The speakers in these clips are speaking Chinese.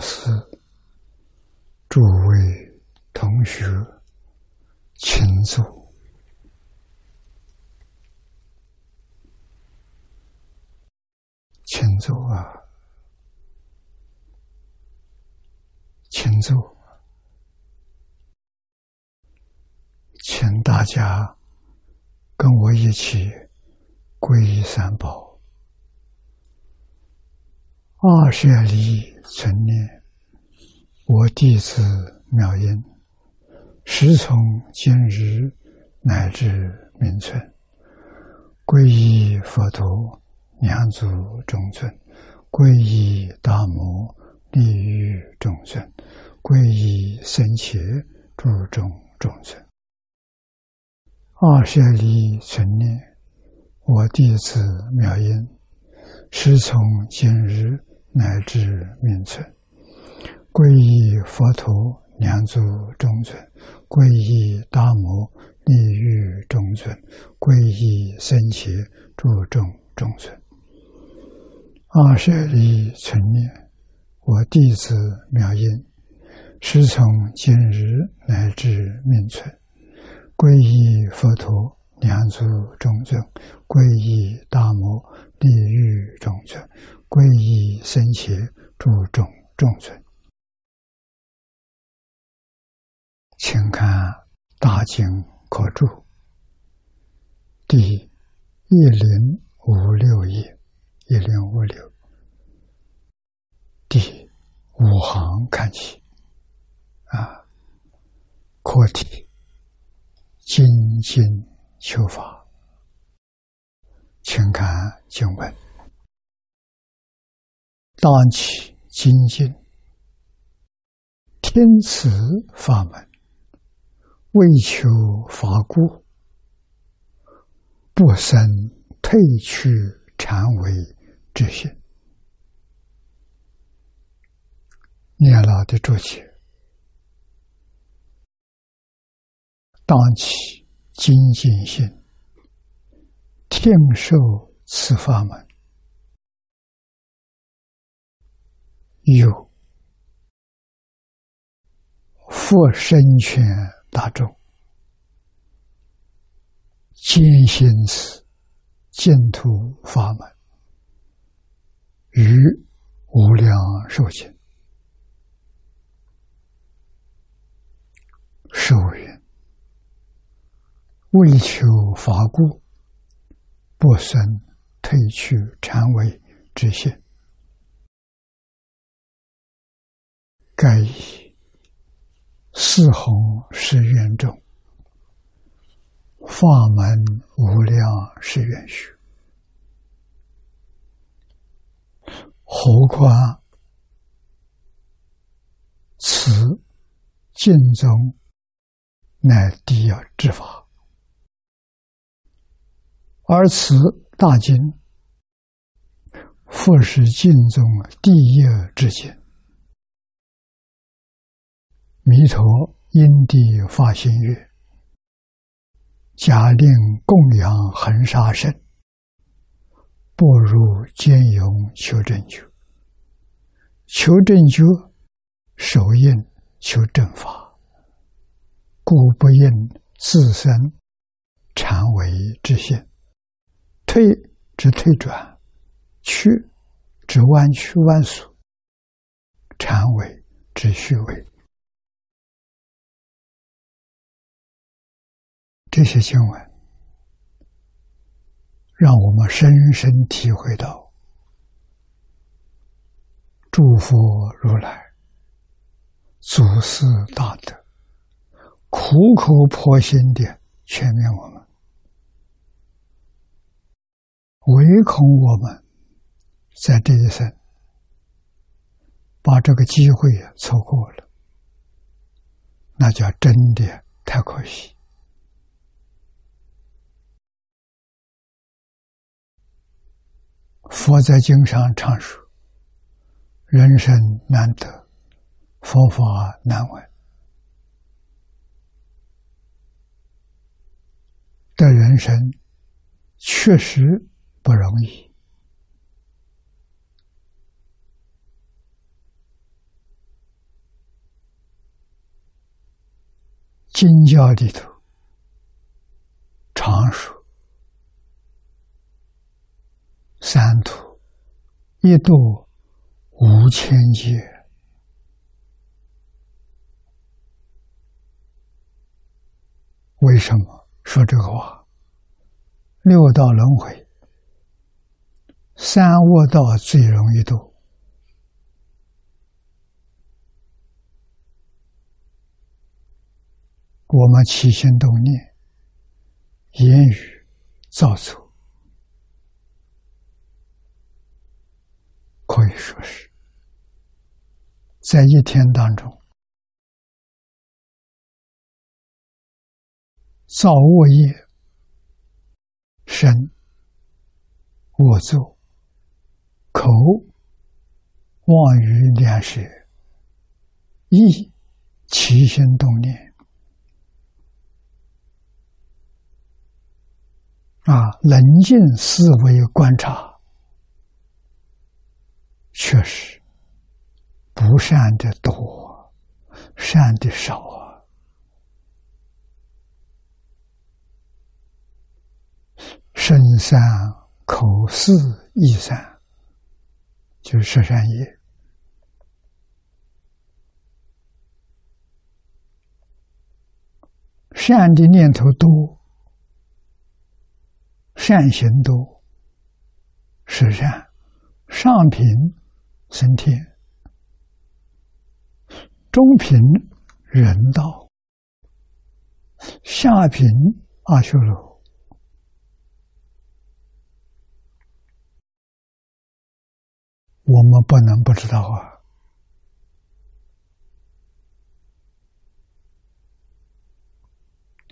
法师、诸位同学，请坐，请坐啊，请坐，请大家跟我一起皈依三宝。二舍离存念，我弟子妙音，时从今日乃至明存，皈依佛陀、两祖众尊，皈依大摩利欲众尊，皈依僧伽诸众众尊。二舍离存念，我弟子妙音，时从今日。乃至命存，皈依佛陀、两祖中尊，皈依大摩利欲中尊，皈依僧伽诸众中尊。二舍利存念，我弟子妙音，师从今日乃至命存，皈依佛陀、两祖中尊，皈依大摩利欲中尊。皈依僧伽诸众众尊，请看《大经可注》第一零五六页，一零五六第五行看起，啊，课题精进求法，请看经文。当起精进，听此法门，为求法故，不生退去禅为之心。念老的注解：当起精进心，听受此法门。有佛生权大众，坚信此净土法门，于无量寿经受云：为求法故，不生退去禅位之心。盖以四弘是愿众，法门无量是愿虚。何况此经中乃第一之法，而此大经复是经中第一之经。弥陀因地发心愿，假令供养恒沙圣，不如兼容求正觉。求正觉，首应求正法，故不应自身常为之现。退之退转，去之弯曲弯缩，常为之虚伪。这些经文，让我们深深体会到，诸佛如来祖师大德苦口婆心的劝勉我们，唯恐我们在这一生把这个机会错过了，那叫真的太可惜。佛在经上常说人生难得佛法难闻。的人生确实不容易。经教里头常说三途一度无千劫。为什么说这个话？六道轮回，三恶道最容易度。我们起心动念、言语造作，可以说是，在一天当中造恶业、身、我作、口、妄语两舌、意起心动念。啊，冷静思维观察，确实不善的多，善的少啊。身善、口四意善，就是十善业。善的念头多。善行多，是善，上品升天，中品人道，下品阿修罗。我们不能不知道啊！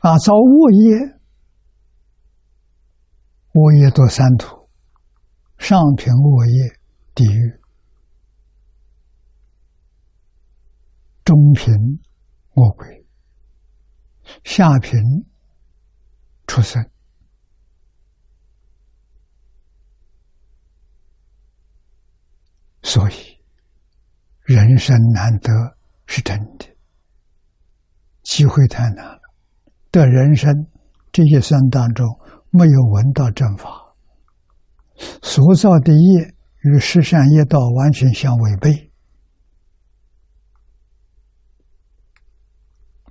啊，造恶业。恶业多三途，上品恶业地狱，中品恶鬼，下贫出生。所以，人生难得是真的，机会太难了。的人生这一生当中。没有闻到正法，所造的业与十善业道完全相违背，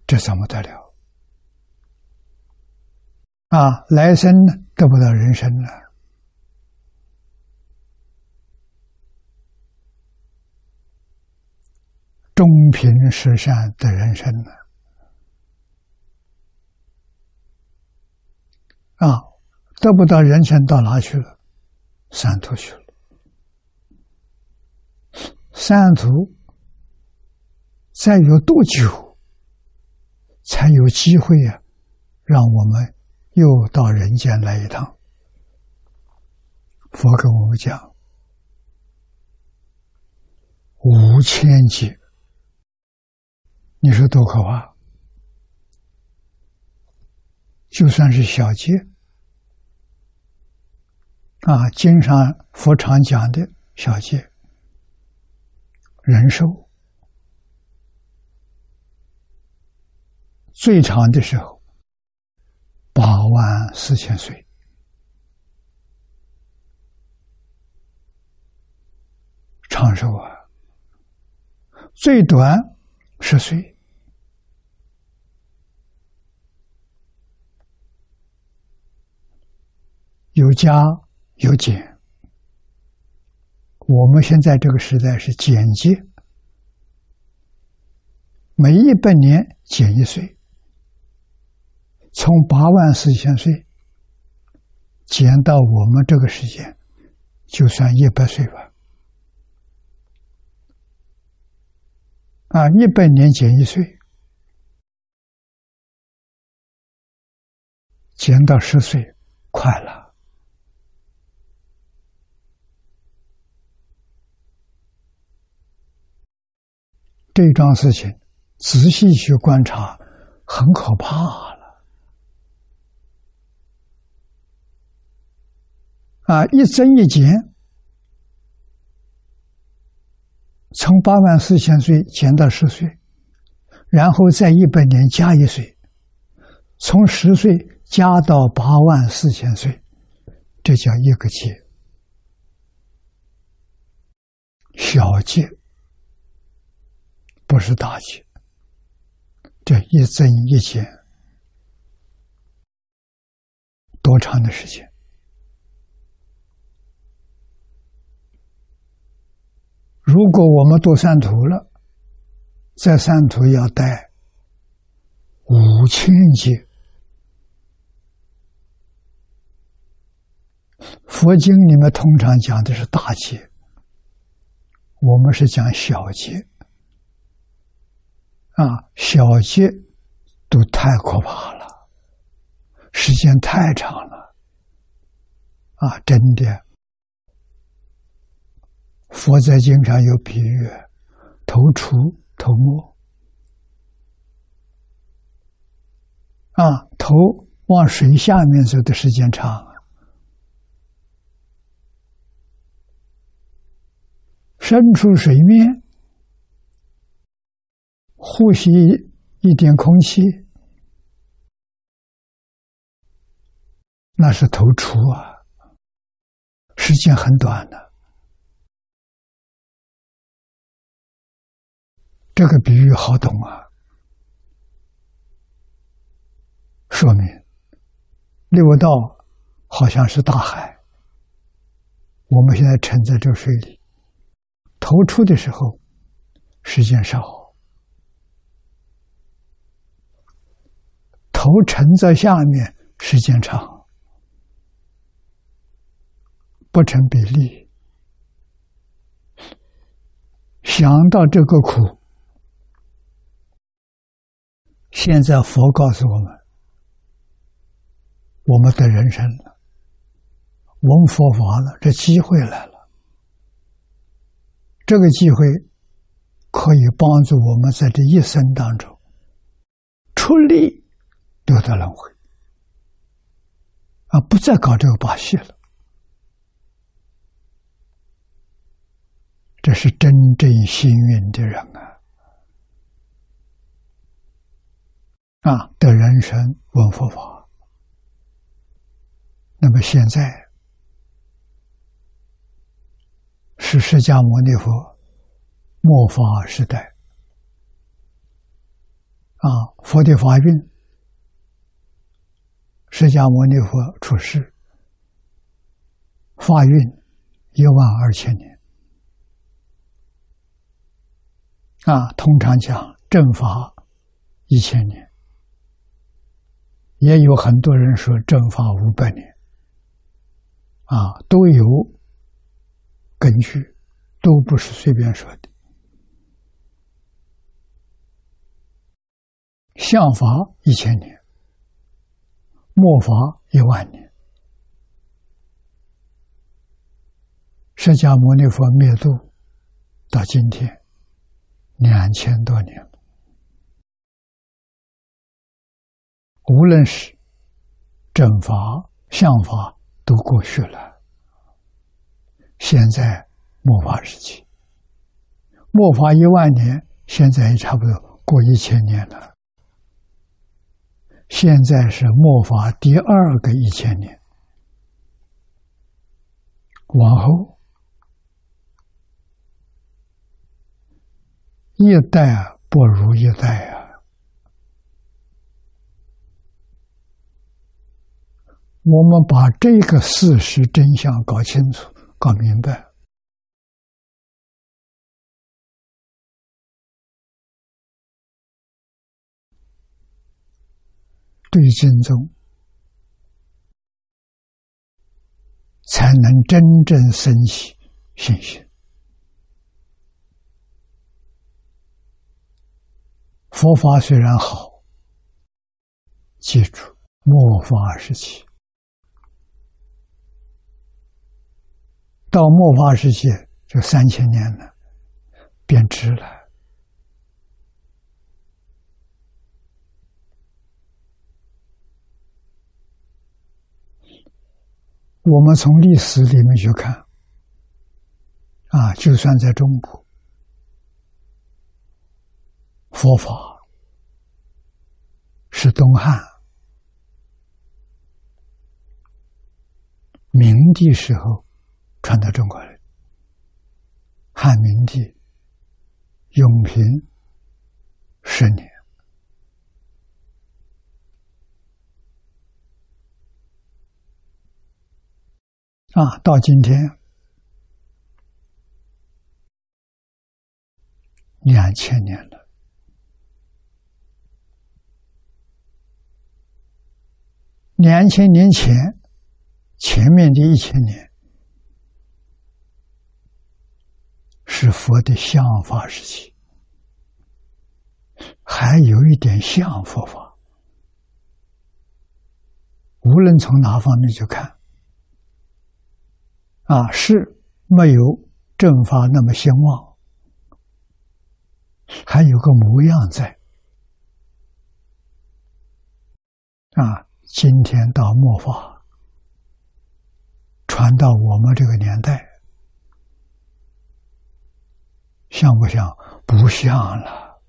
这怎么得了？啊，来生呢得不到人生了，中平十善的人生呢？啊，得不到人生到哪去了？三途去了。三途再有多久才有机会呀？让我们又到人间来一趟。佛跟我们讲，五千劫，你说多可怕？就算是小劫啊，经常佛常讲的小劫，人寿最长的时候八万四千岁，长寿啊，最短十岁。有加有减，我们现在这个时代是减节，每一百年减一岁，从八万四千岁减到我们这个时间，就算一百岁吧。啊，一百年减一岁，减到十岁，快了。这桩事情，仔细去观察，很可怕啊。啊，一增一减，从八万四千岁减到十岁，然后在一百年加一岁，从十岁加到八万四千岁，这叫一个劫。小劫不是大劫，这一增一减，多长的时间？如果我们读三途了，在三途要带五千劫。佛经里面通常讲的是大劫，我们是讲小劫。啊，小劫都太可怕了，时间太长了。啊，真的。佛在经常有比喻，头出头没，啊，头往水下面走的时间长，伸出水面，呼吸一点空气，那是头出啊，时间很短的。这个比喻好懂啊，说明六道好像是大海，我们现在沉在这水里，头出的时候时间少，头沉在下面时间长，不成比例。想到这个苦。现在佛告诉我们，我们的人生了，闻佛法了，这机会来了。这个机会可以帮助我们在这一生当中出力得到轮回，啊，不再搞这个把戏了。这是真正幸运的人啊！啊，的人生闻佛法。那么现在是释迦牟尼佛末法时代。啊，佛的法运，释迦牟尼佛出世，法运一万二千年。啊，通常讲正法一千年。也有很多人说正法五百年，啊，都有根据，都不是随便说的。相法一千年，末法一万年，释迦牟尼佛灭度到今天两千多年了。无论是正法、相法都过去了，现在末法时期，末法一万年，现在也差不多过一千年了。现在是末法第二个一千年，往后一代不如一代啊。我们把这个事实真相搞清楚、搞明白，对经宗才能真正升起信心。佛法虽然好，记住末法时期。到末法时期就三千年了，变质了。我们从历史里面去看，啊，就算在中国。佛法是东汉明帝时候传到中国来，汉明帝永平十年啊，到今天两千年了，两千年前。前面的一千年是佛的相法时期，还有一点像佛法。无论从哪方面去看，啊，是没有正法那么兴旺，还有个模样在。啊，今天到末法。传到我们这个年代，像不像？不像了。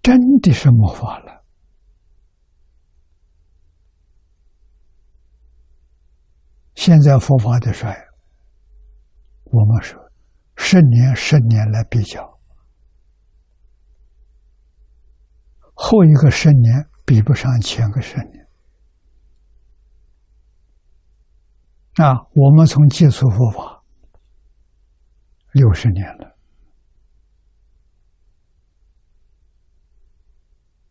真的是魔法了。现在佛法的衰，我们说十年、十年来比较，后一个十年。比不上前个十年啊！我们从接触佛法六十年了，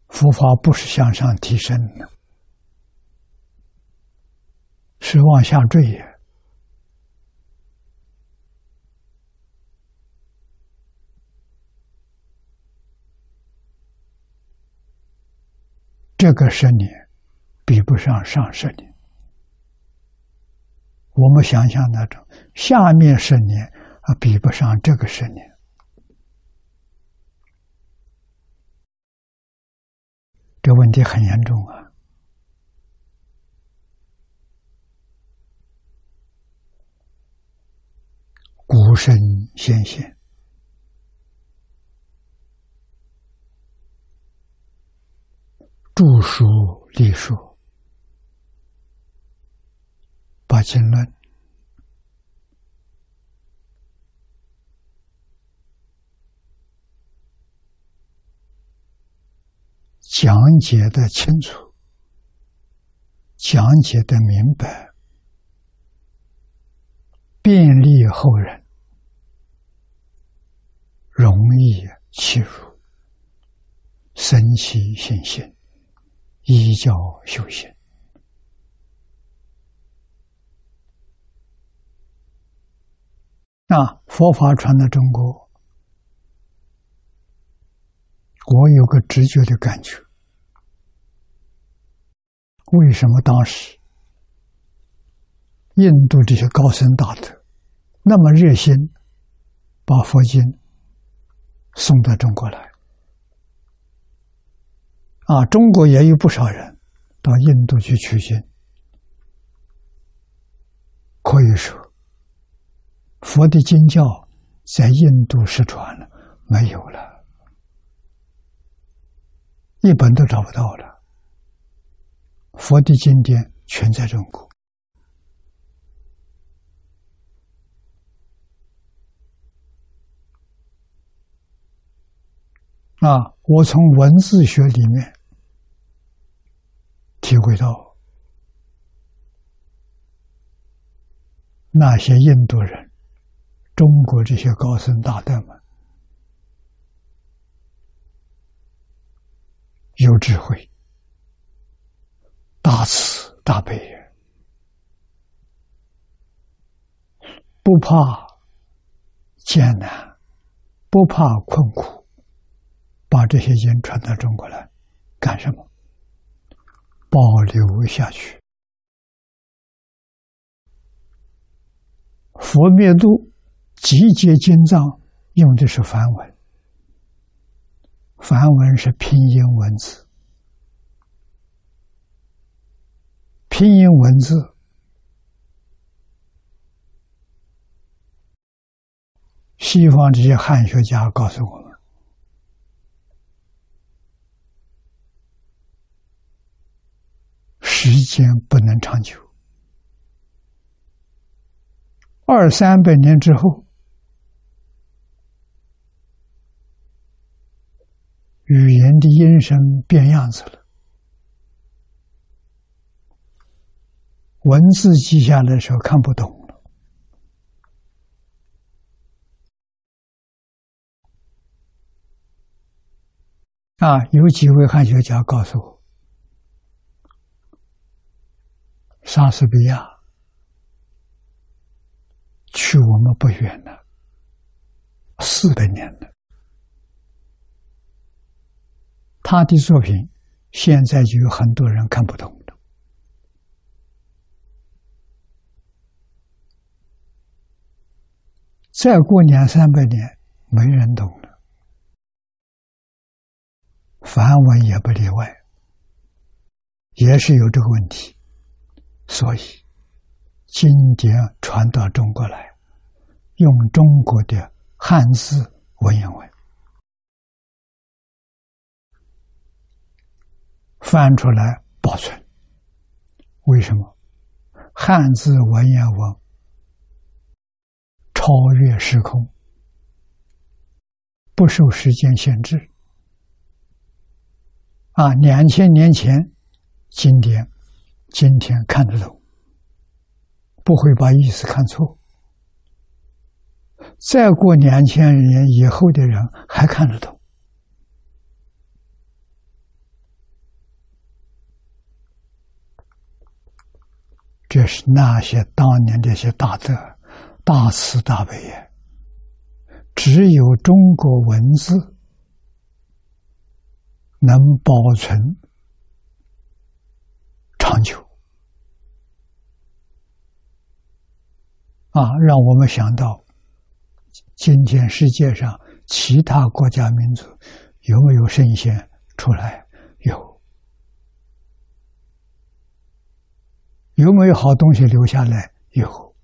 佛法不是向上提升的，是往下坠呀。这个十年比不上上十年，我们想想那种下面十年啊，比不上这个十年，这问题很严重啊！孤身先贤。著书立说，把经论讲解的清楚，讲解的明白，便利后人，容易切入，生起信心。依教修行啊！佛法传到中国，我有个直觉的感觉：为什么当时印度这些高僧大德那么热心，把佛经送到中国来？啊，中国也有不少人到印度去取经，可以说，佛的经教在印度失传了，没有了，一本都找不到了。佛的经典全在中国。啊，我从文字学里面。体会到那些印度人、中国这些高僧大德们有智慧、大慈大悲，不怕艰难，不怕困苦，把这些经传到中国来干什么？保留下去。佛灭度集结经藏用的是梵文，梵文是拼音文字，拼音文字，西方这些汉学家告诉我们。时间不能长久。二三百年之后，语言的音声变样子了，文字记下来的时候看不懂了。啊，有几位汉学家告诉我，莎士比亚去我们不远了，四百年了，他的作品现在就有很多人看不懂了，再过两三百年，没人懂了。梵文也不例外，也是有这个问题，所以经典传到中国来，用中国的汉字文言文。翻出来保存。为什么？汉字文言文超越时空，不受时间限制。啊，两千年前经典，今天看得懂，不会把意思看错。再过两千年以后的人还看得懂，这是那些当年这些大德、大慈大悲呀，只有中国文字。能保存长久啊！让我们想到，今天世界上其他国家民族有没有圣贤出来？有，有没有好东西留下来？有。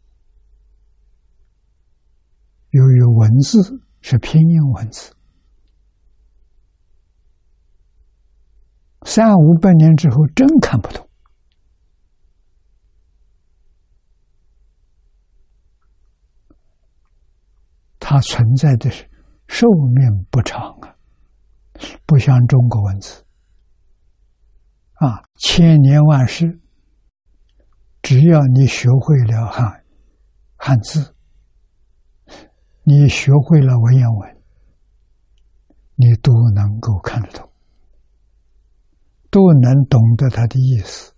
由于文字是拼音文字。三五百年之后，真看不懂。它存在的是寿命不长啊，不像中国文字啊，千年万世，只要你学会了汉汉字，你学会了文言文，你都能够看得懂。都能懂得他的意思，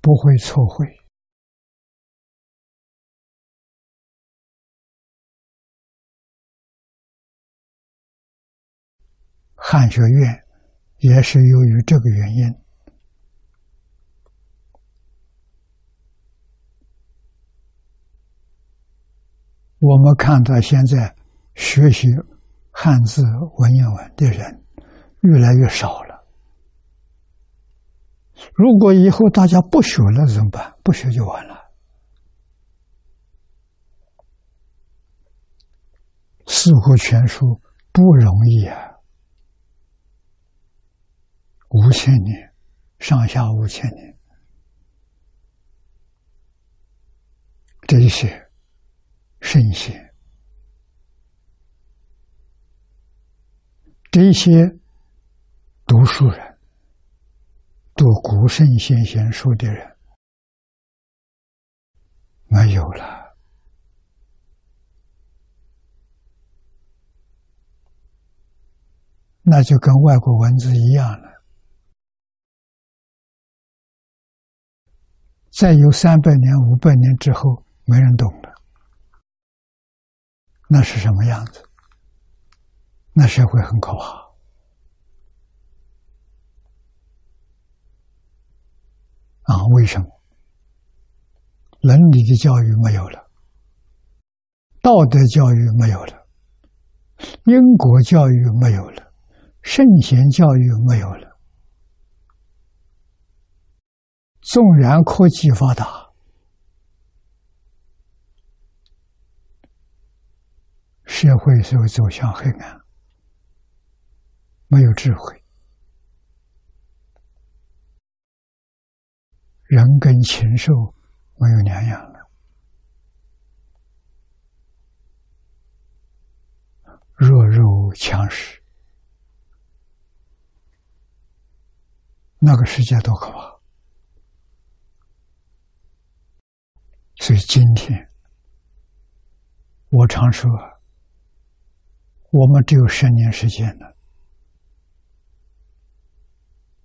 不会错会。汉学院也是由于这个原因，我们看到现在学习汉字文言文的人越来越少了。如果以后大家不学了怎么办？不学就完了。四库全书不容易啊，五千年，上下五千年，这一些圣贤，这些读书人。读古圣先贤书的人没有了，那就跟外国文字一样了。再有三百年、五百年之后，没人懂了，那是什么样子？那社会很可怕。啊，为什么？伦理的教育没有了，道德教育没有了，因果教育没有了，圣贤教育没有了。纵然科技发达，社会是会走向黑暗，没有智慧。人跟禽兽没有两样了，弱肉强食，那个世界多可怕！所以今天我常说，我们只有十年时间了，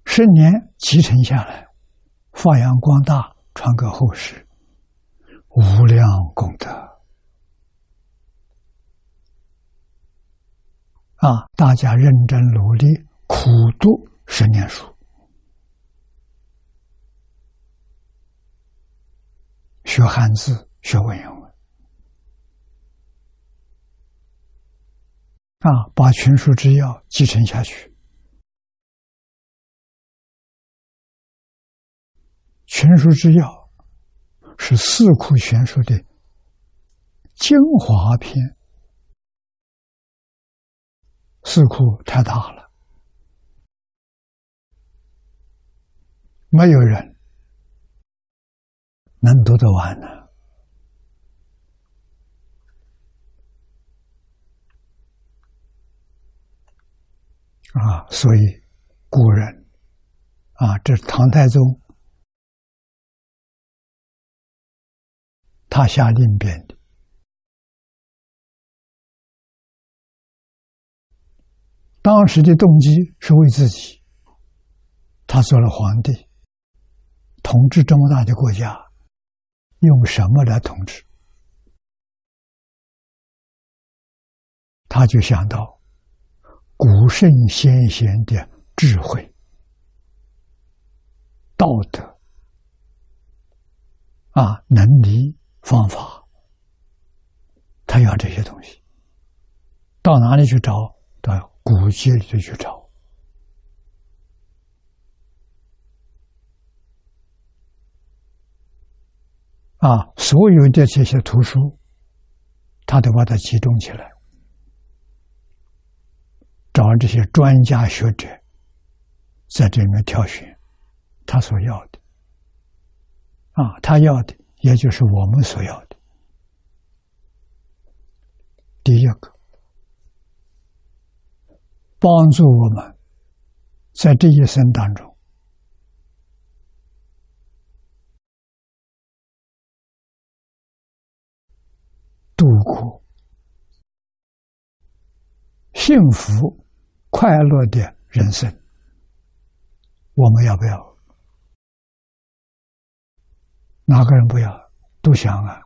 十年继承下来。发扬光大，传给后世，无量功德啊！大家认真努力，苦读十年书，学汉字，学文言文啊！把群书之要继承下去。全书之要是四库全书的精华篇，四库太大了，没有人能读得完呢。啊所以古人啊，这是唐太宗。他下令编的，当时的动机是为自己。他做了皇帝，统治这么大的国家，用什么来统治？他就想到古圣先贤的智慧、道德啊，能力。方法，他要这些东西，到哪里去找？到古籍里头去找。啊，所有的这些图书，他都把它集中起来，找这些专家学者，在这里面挑选他所要的。啊，他要的。也就是我们所要的，第一个，帮助我们在这一生当中度过幸福快乐的人生，我们要不要？哪个人不要？都想啊！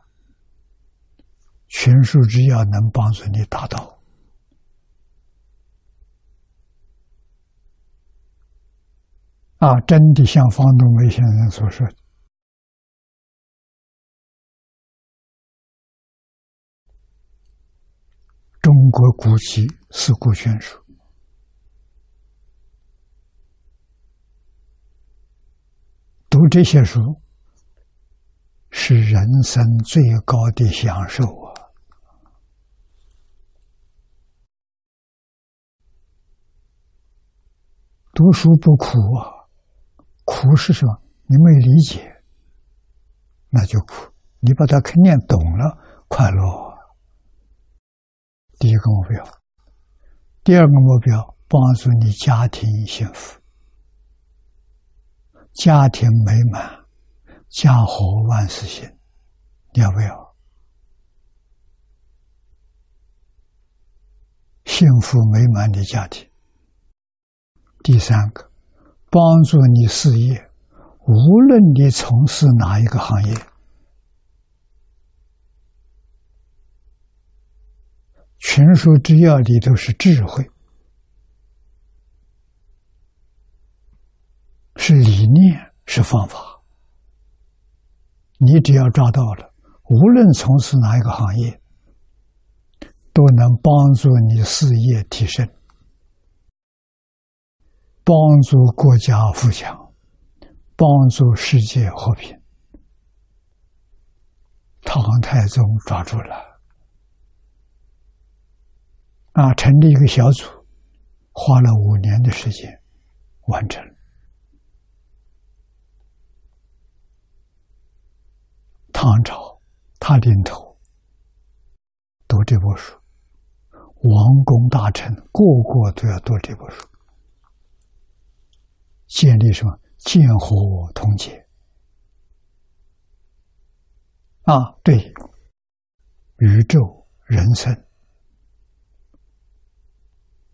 群书之要能帮助你达到啊！真的像方东梅先生所说，中国古籍四库全书，读这些书。是人生最高的享受啊！读书不苦啊，苦是什么？你没理解，那就苦。你把它肯念懂了，快乐。第一个目标，第二个目标，帮助你家庭幸福，家庭美满。家和万事兴，要不要？幸福美满的家庭。第三个，帮助你事业，无论你从事哪一个行业，群书之要里都是智慧，是理念，是方法。你只要抓到了，无论从事哪一个行业，都能帮助你事业提升，帮助国家富强，帮助世界和平。唐太宗抓住了，啊，成立一个小组，花了五年的时间完成。唐朝，他领头读这部书，王公大臣个个都要读这部书，建立什么？建和我同结啊！对宇宙人生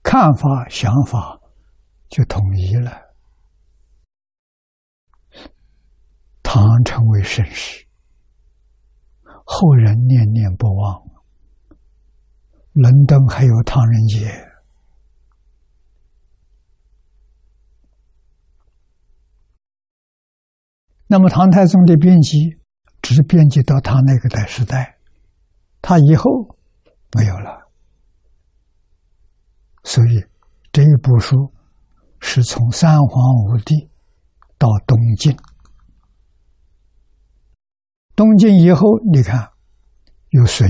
看法、想法就统一了，唐成为盛世。后人念念不忘，伦敦还有唐人街。那么唐太宗的编辑只是编辑到他那个的时代，他以后没有了，所以这一部书是从三皇五帝到东晋。东晋以后，你看，有隋，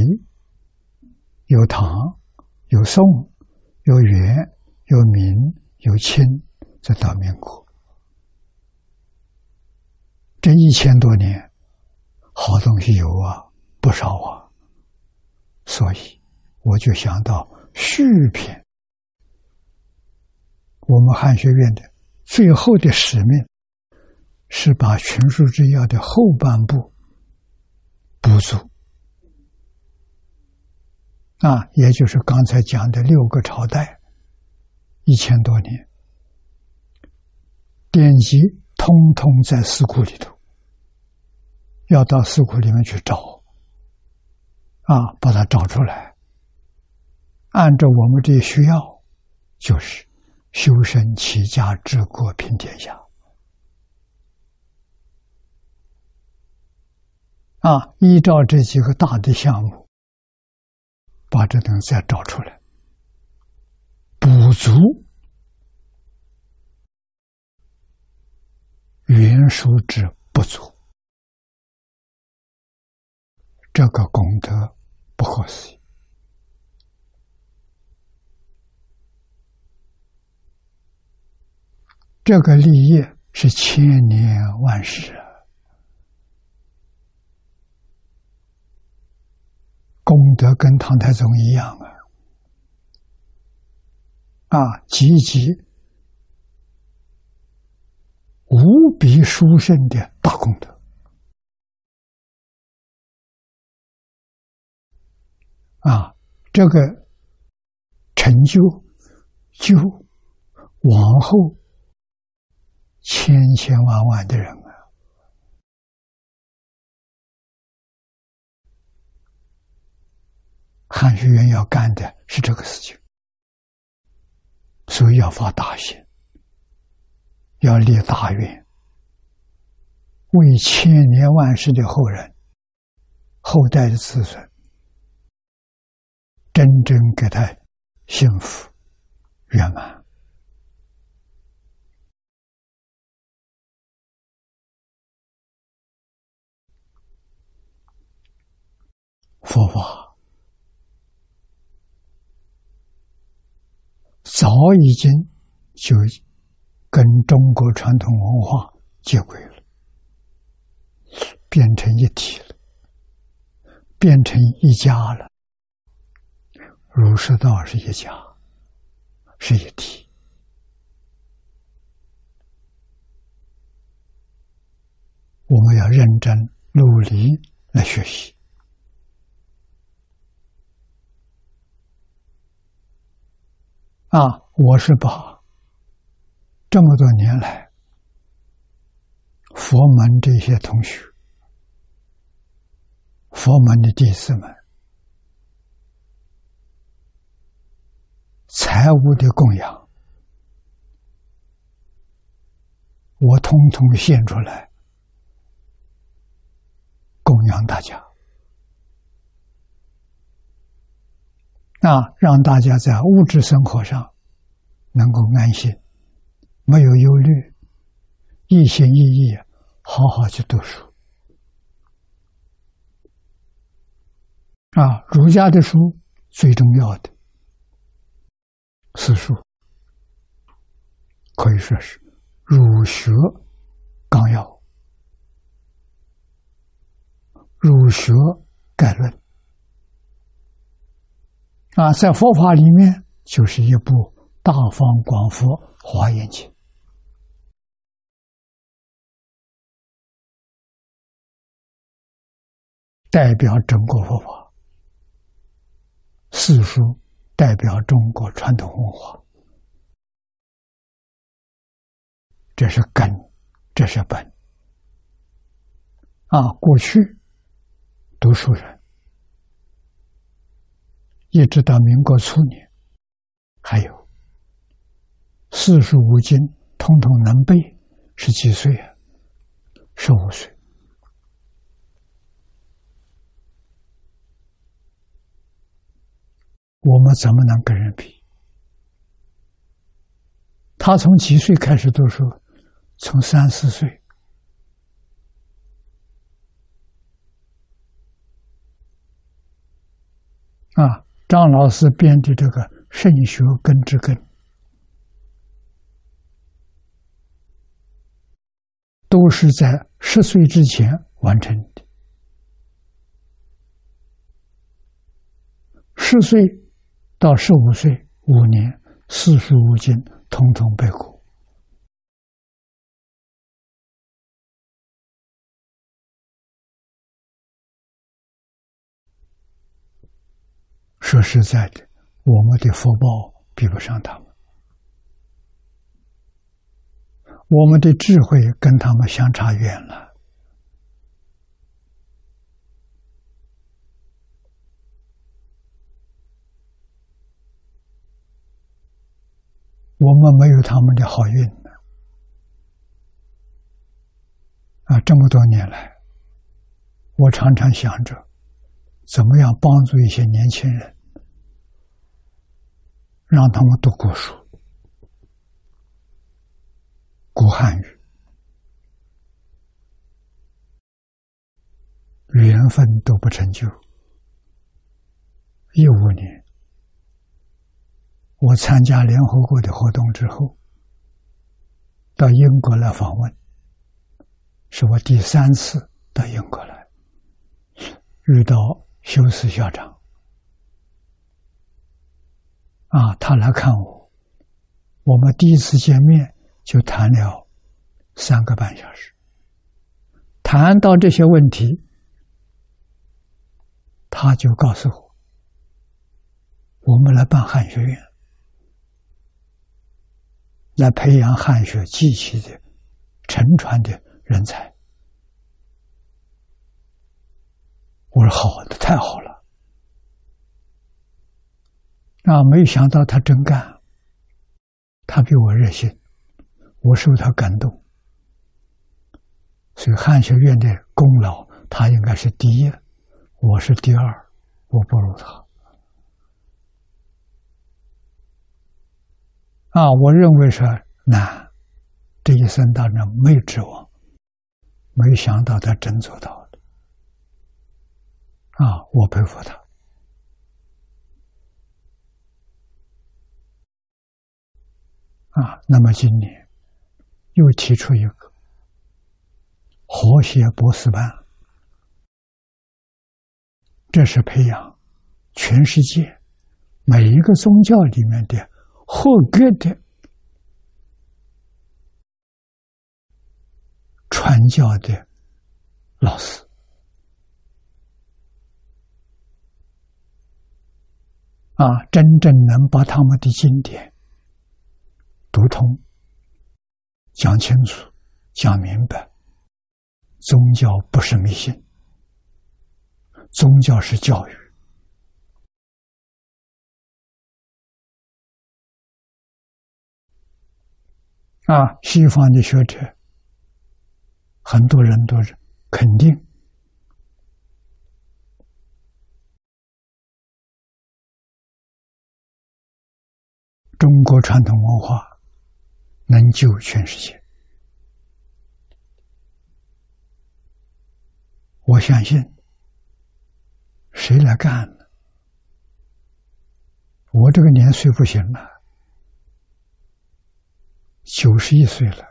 有唐，有宋，有元，有明，有清，这到民国，这一千多年，好东西有啊，不少啊。所以，我就想到续篇，我们汉学院的最后的使命，是把《群书之要》的后半部。不足啊，也就是刚才讲的六个朝代，一千多年，典籍通通在四库里头，要到四库里面去找啊，把它找出来，按照我们这些需要，就是修身齐家治国平天下。啊，依照这几个大的项目，把这东西找出来，补足原书之不足，这个功德不可思议。这个立业是千年万世啊。功德跟唐太宗一样啊，啊，积极无比殊胜的大功德啊！这个成就，就往后千千万万的人。汉学院要干的是这个事情，所以要发大心，要立大愿，为千年万世的后人、后代的子孙，真正给他幸福圆满。佛法。早已经就跟中国传统文化接轨了，变成一体了，变成一家了。儒释道是一家，是一体。我们要认真努力来学习。啊！我是把这么多年来佛门这些同学、佛门的弟子们财物的供养，我通通献出来供养大家。啊，让大家在物质生活上能够安心，没有忧虑，一心一意好好去读书。啊，儒家的书最重要的四书，可以说是儒学纲要、儒学概论》啊，在佛法里面就是一部《大方广佛华严经》，代表整个佛法；四书代表中国传统文化。这是根，这是本。啊，过去读书人一直到民国初年，还有四书五经通通能背，是几岁啊？十五岁。我们怎么能跟人比？他从几岁开始读书？从三四岁啊，张老师编的这个《圣学根之根》，都是在十岁之前完成的。十岁到十五岁五年，四书五经统统背过。说实在的，我们的福报比不上他们，我们的智慧跟他们相差远了。我们没有他们的好运呢。啊，这么多年来，我常常想着，怎么样帮助一些年轻人。让他们读古书、古汉语，缘分都不成就。一五年，我参加联合国的活动之后，到英国来访问，是我第三次到英国来，遇到修斯校长。啊，他来看我，我们第一次见面就谈了三个半小时，谈到这些问题，他就告诉我，我们来办汉学院，来培养汉学机器的沉传的人才。我说好的，太好了。啊！没想到他真干，他比我热心，我受他感动。所以汉学院的功劳，他应该是第一，我是第二，我不如他。啊，我认为是难，这一生当中没指望，没想到他真做到了。啊，我佩服他。啊，那么今年又提出一个和谐博士班，这是培养全世界每一个宗教里面的合格的传教的老师啊，真正能把他们的经典。读通，讲清楚，讲明白。宗教不是迷信，宗教是教育。啊，西方的学者，很多人都是肯定中国传统文化。能救全世界，我相信。谁来干呢？我这个年岁不行了，九十一岁了，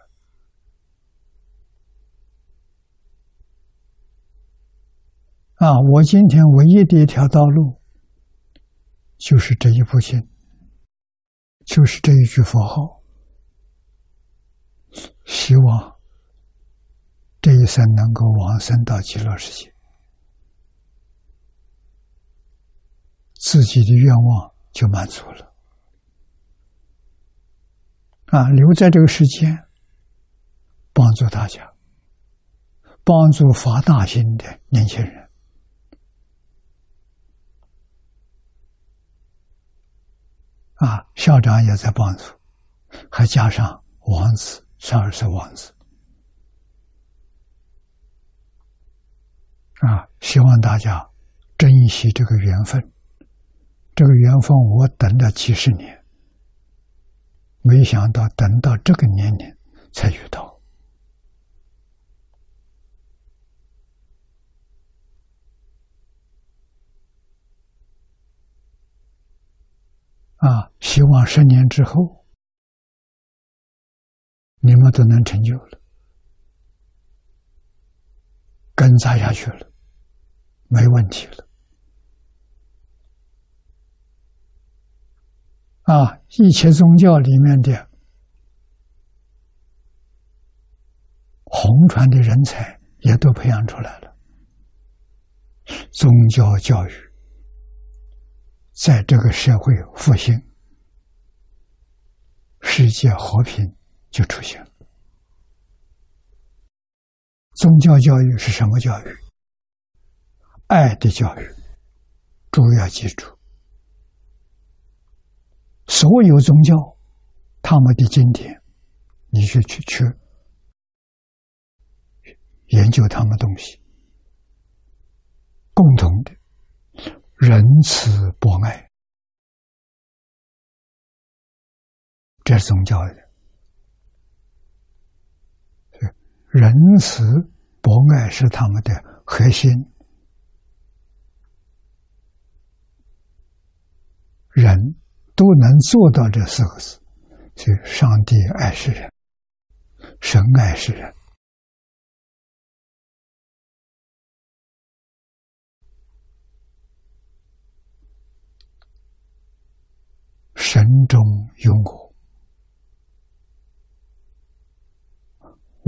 啊，我今天唯一的一条道路，就是这一部经，就是这一句佛号，希望这一生能够往生到极乐世界，自己的愿望就满足了。啊，留在这个世间，帮助大家，帮助发大心的年轻人。啊，校长也在帮助，还加上王子，十二岁王子。啊，希望大家珍惜这个缘分。这个缘分我等了几十年，没想到等到这个年龄才遇到。啊！希望十年之后，你们都能成就了，根扎下去了，没问题了。啊！一切宗教里面的红传的人才也都培养出来了，宗教教育。在这个社会复兴，世界和平就出现了。宗教教育是什么教育？爱的教育。诸位要记住，所有宗教他们的经典，你去去去研究他们东西，共同的。仁慈博爱，这是宗教的。仁慈博爱是他们的核心，人都能做到这四个字，所以上帝爱世人，神爱世人。神中有我，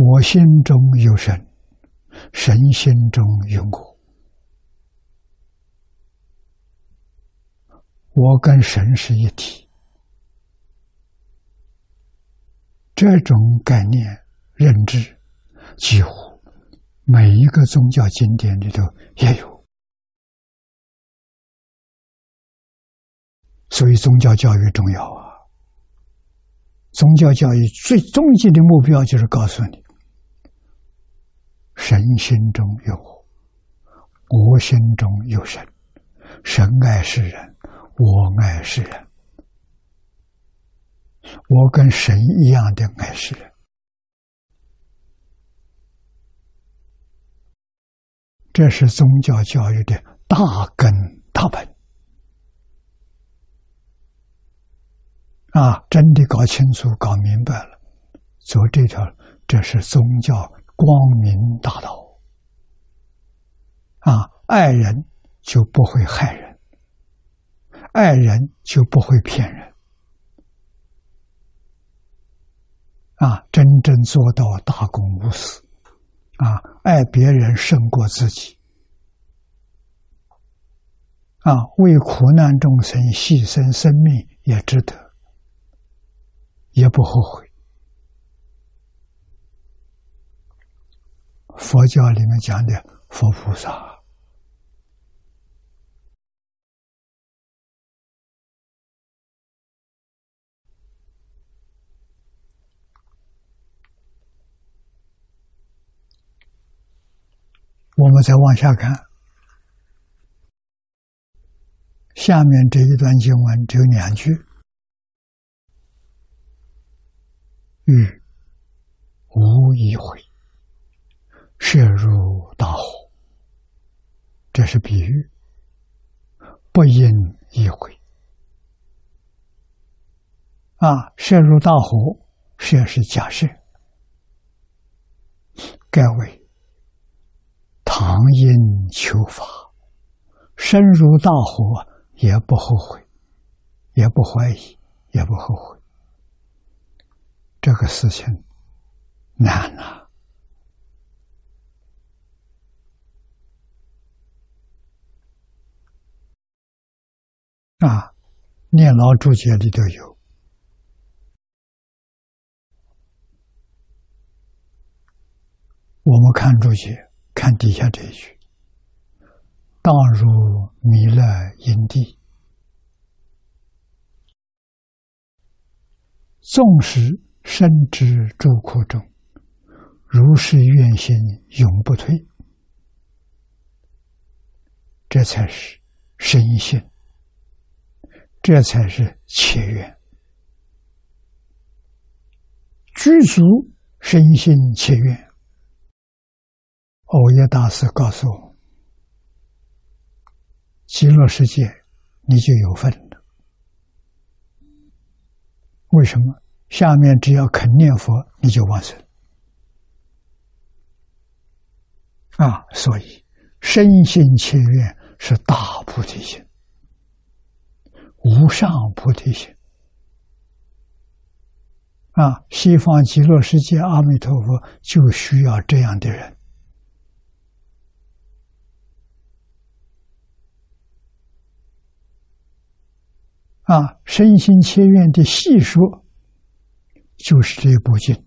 我心中有神，神心中有我，我跟神是一体。这种概念认知，几乎每一个宗教经典里头也有。所以，宗教教育重要啊！宗教教育最终极的目标就是告诉你：神心中有我，我心中有神，神爱世人，我爱世人，我跟神一样的爱世人。这是宗教教育的大根大本。啊，真的搞清楚、搞明白了，走这条，这是宗教光明大道。啊，爱人就不会害人，爱人就不会骗人。啊，真正做到大公无私，啊，爱别人胜过自己，啊，为苦难众生牺牲生命也值得。也不后悔。佛教里面讲的佛菩萨，我们再往下看，下面这一段经文只有两句。欲无一回，射入大火。这是比喻，不应一回。啊，射入大火，射是假设，该为唐因求法，深入大火也不后悔，也不怀疑，也不后悔。这个事情难啊！啊，念老注解里头有。我们看注解，看底下这一句：“荡入弥勒因地，纵使身之诸苦中，如是愿心永不退。”这才是深信，这才是切愿，具足身心切愿。欧耶大师告诉我：“极乐世界，你就有份了。为什么？下面只要肯念佛，你就完成。啊，所以身心切愿是大菩提心，无上菩提心。啊，西方极乐世界阿弥陀佛就需要这样的人。”啊，身心切愿的细说，就是这部经。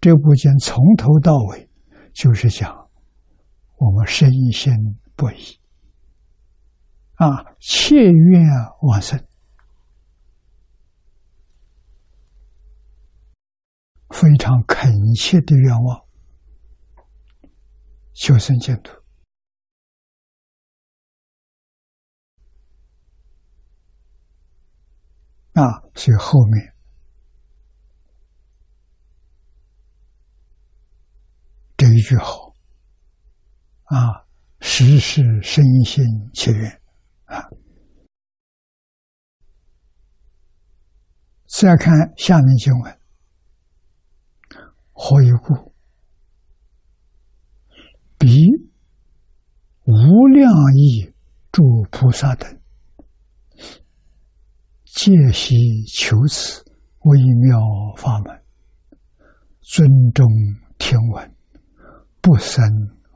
这部经从头到尾就是讲我们身心不移，啊，切愿往生，非常恳切的愿望，修身净土。啊，所以后面这一句好。啊，时时身心切愿。啊。再看下面经文，何以故？彼无量亿诸菩萨等。戒悉求此微妙法门，尊重听闻，不生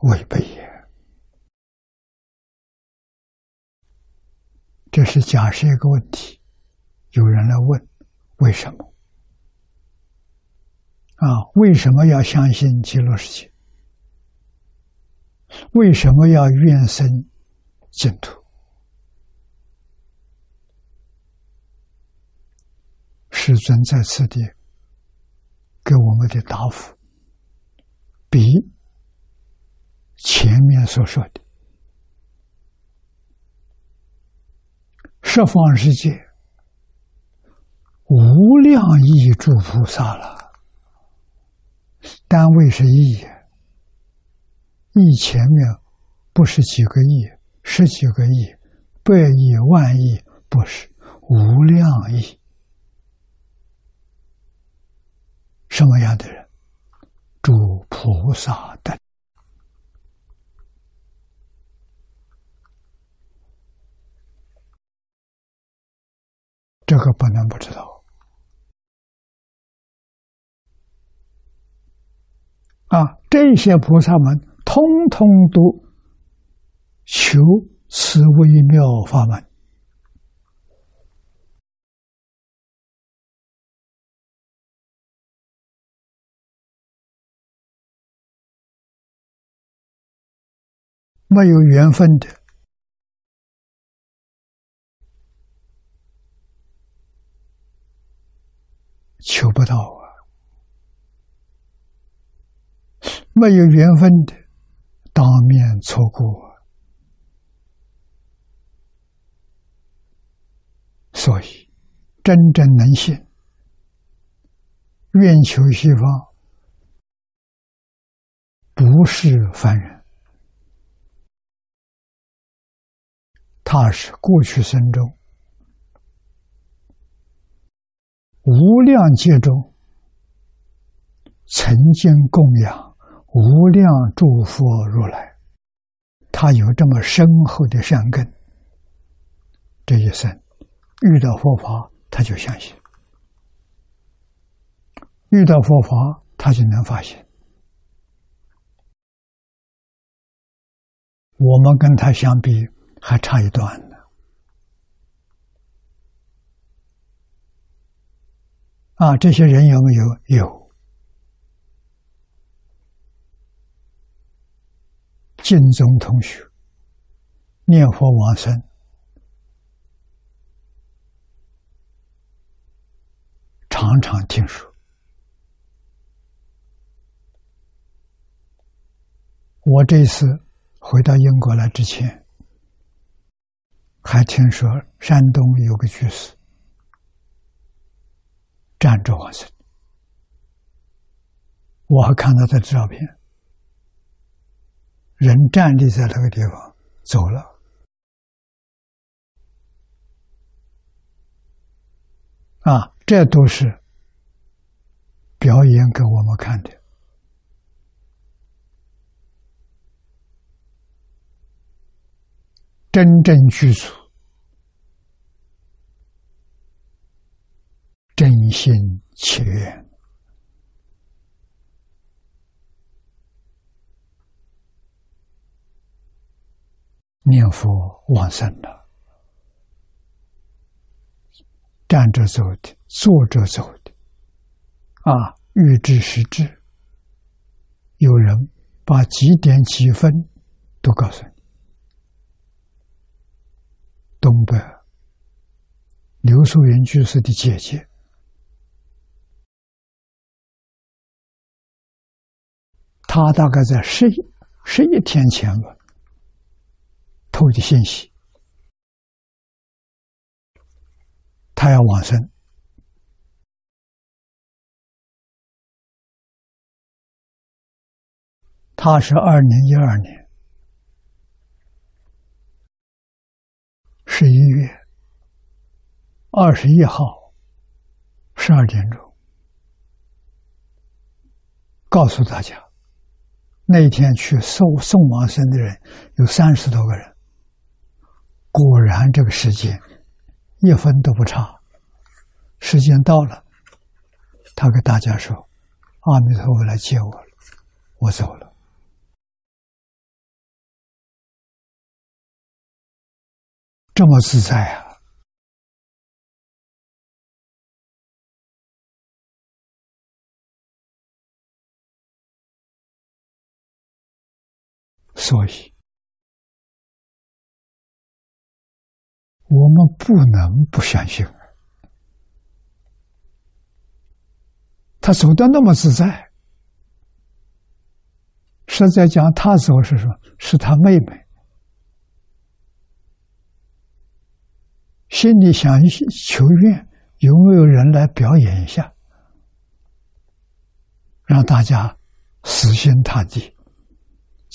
违背也。这是假设一个问题，有人来问：为什么？啊，为什么要相信极乐世界？为什么要愿生净土？世尊在此地给我们的答复，比前面所说的十方世界无量亿诸菩萨了，单位是亿，亿前面不是几个亿、十几个亿、百亿、万亿，不是无量亿。什么样的人？诸菩萨等，这个不能不知道啊！这些菩萨们通通都求此微妙法门。没有缘分的，求不到啊！没有缘分的，当面错过。所以，真正能信，愿求西方，不是凡人。他是过去生中无量劫中曾经供养无量诸佛如来，他有这么深厚的善根，这一生遇到佛法，他就相信；遇到佛法，他就能发现。我们跟他相比还差一段呢。啊，这些人有没有？有。晋宗同学念佛往生，常常听说。我这次回到英国来之前，还听说山东有个居士站着往生，我还看到他的照片。人站立在那个地方走了，啊，这都是表演给我们看的。真正具足真心切愿。念佛往生了，站着走的，坐着走的，啊，预知时至，有人把几点几分都告诉你。东北刘素云居士的姐姐，他大概在十一十一天前吧。透的信息，他要往生。他是二零一二年十一月二十一号十二点钟告诉大家，那一天去送送往生的人有三十多个人。果然，这个时间一分都不差。时间到了，他给大家说：“阿弥陀佛来接我了，我走了。”这么自在啊！所以。我们不能不相信，他走的那么自在。实在讲，他走是说，是他妹妹心里想求愿，有没有人来表演一下，让大家死心塌地。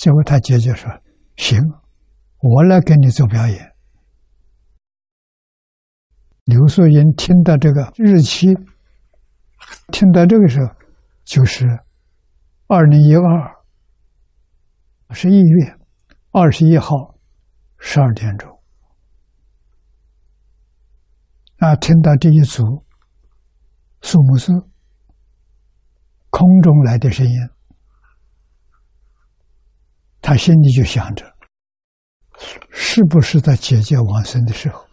结果他姐姐说：“行，我来给你做表演。”刘素云听到这个日期，听到这个时候，就是二零一二十一月二十一号十二点钟啊，听到这一组数目字空中来的声音，他心里就想着，是不是在姐姐往生的时候？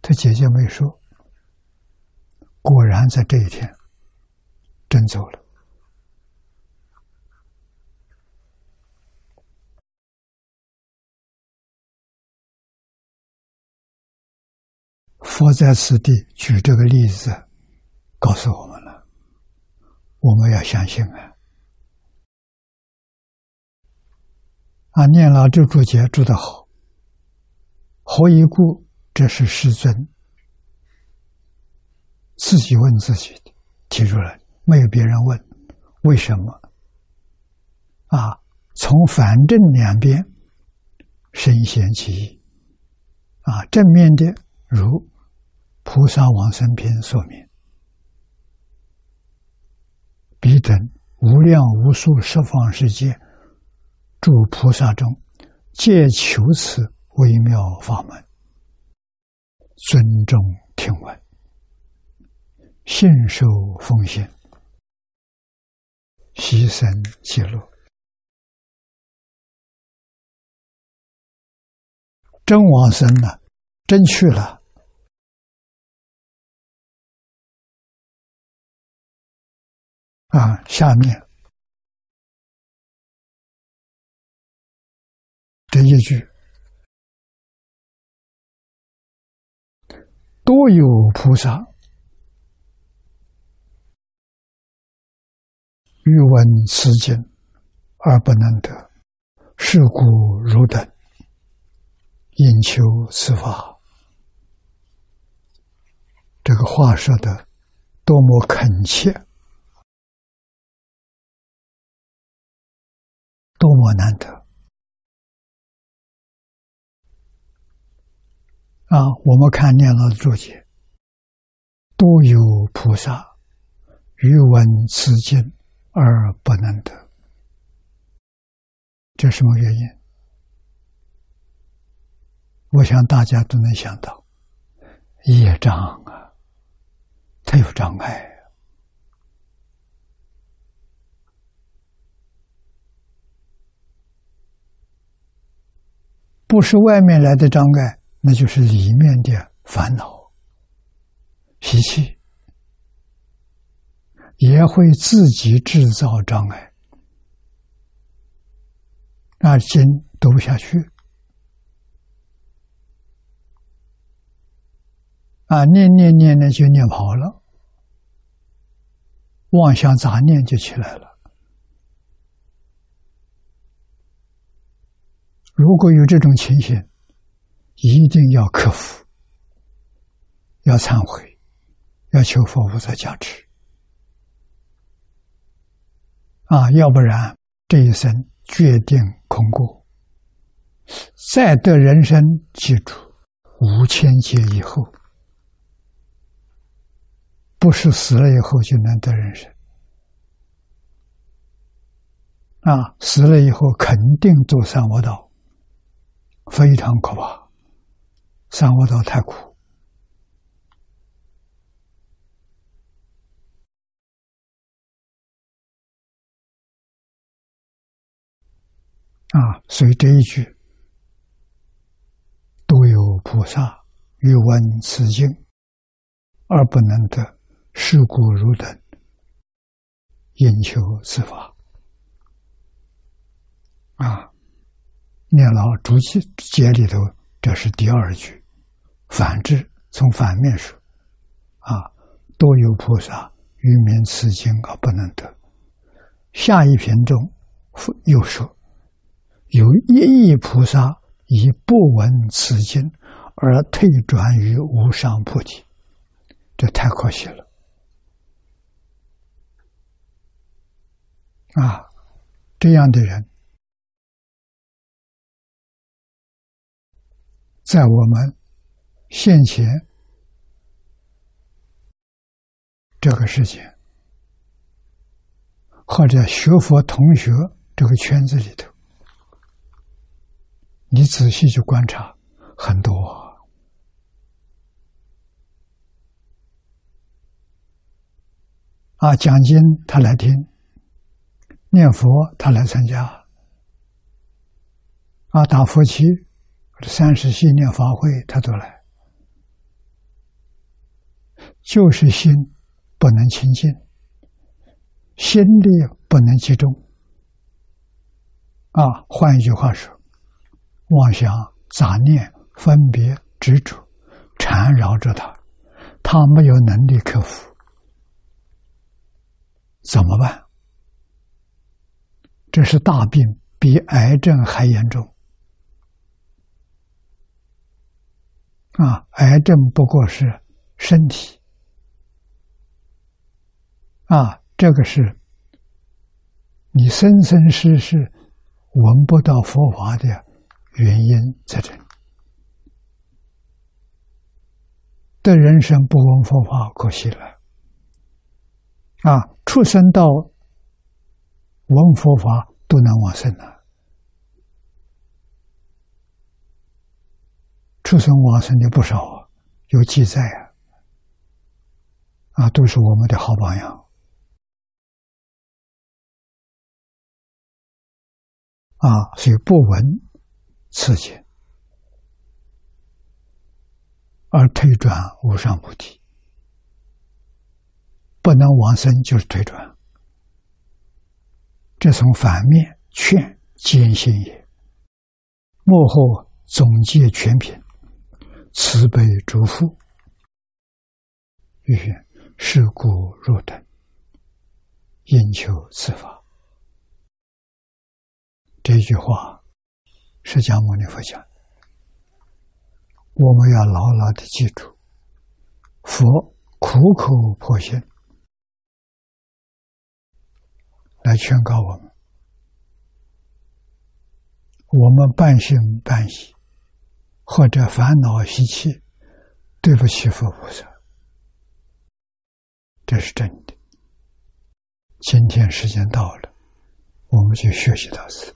他姐姐没说。果然在这一天，真走了。佛在此地举这个例子，告诉我们了：我们要相信啊！啊，念老这注解注得好。何以故？这是师尊。自己问自己的，提出来，没有别人问，为什么？啊，从反正两边深显其意。啊，正面的如《菩萨往生篇》说明，彼等无量无数十方世界诸菩萨中，皆求此微妙法门，尊重听闻，信受奉献，牺牲记录，真往生了，真去了。啊，下面句，多有菩萨。欲闻此经而不能得，是故汝等。应求此法。这个话说的多么恳切！多么难得。啊！我们看念老的注解，多有菩萨欲闻此经而不能得，这什么原因？我想大家都能想到，业障啊，它有障碍。不是外面来的障碍，那就是里面的烦恼、脾气，也会自己制造障碍，那经读不下去，啊，念念念念就念跑了，妄想杂念就起来了。如果有这种情形，一定要克服，要忏悔，要求佛菩萨加持啊！要不然这一生决定空过。再得人生，记住五千劫以后，不是死了以后就能得人生啊！死了以后肯定走三恶道。非常可怕，三恶道太苦啊！所以这一句都有菩萨欲闻此经而不能得，是故汝等因求此法啊！念老主解解里头，这是第二句。反之，从反面说，啊，多有菩萨欲明此经而不能得。下一篇中又说，有一亿菩萨以不闻此经而退转于无上菩提，这太可惜了。啊，这样的人。在我们现前这个事情，或者学佛同学这个圈子里头，你仔细去观察，很多啊，讲经他来听，念佛他来参加，啊，打佛七。三十系念法会，他都来，就是心不能清净，心力不能集中。啊，换一句话说，妄想、杂念、分别、执着缠绕着他，他没有能力克服，怎么办？这是大病，比癌症还严重。啊，癌症不过是身体，啊，这个是你生生世世闻不到佛法的原因在这里。的人生不闻佛法，可惜了。啊，出生到闻佛法都能往生了。出生往生的不少啊，有记载啊，啊，都是我们的好榜样啊，所以不闻此经而退转无上菩提，不能往生就是退转，这从反面劝坚信也，幕后总结全品。慈悲嘱咐，欲是故若等，应求此法。这句话，释迦牟尼佛讲，我们要牢牢的记住。佛苦口婆心来劝告我们，我们半信半疑。或者烦恼习气，对不起佛菩萨，这是真的。今天时间到了，我们就学习到此。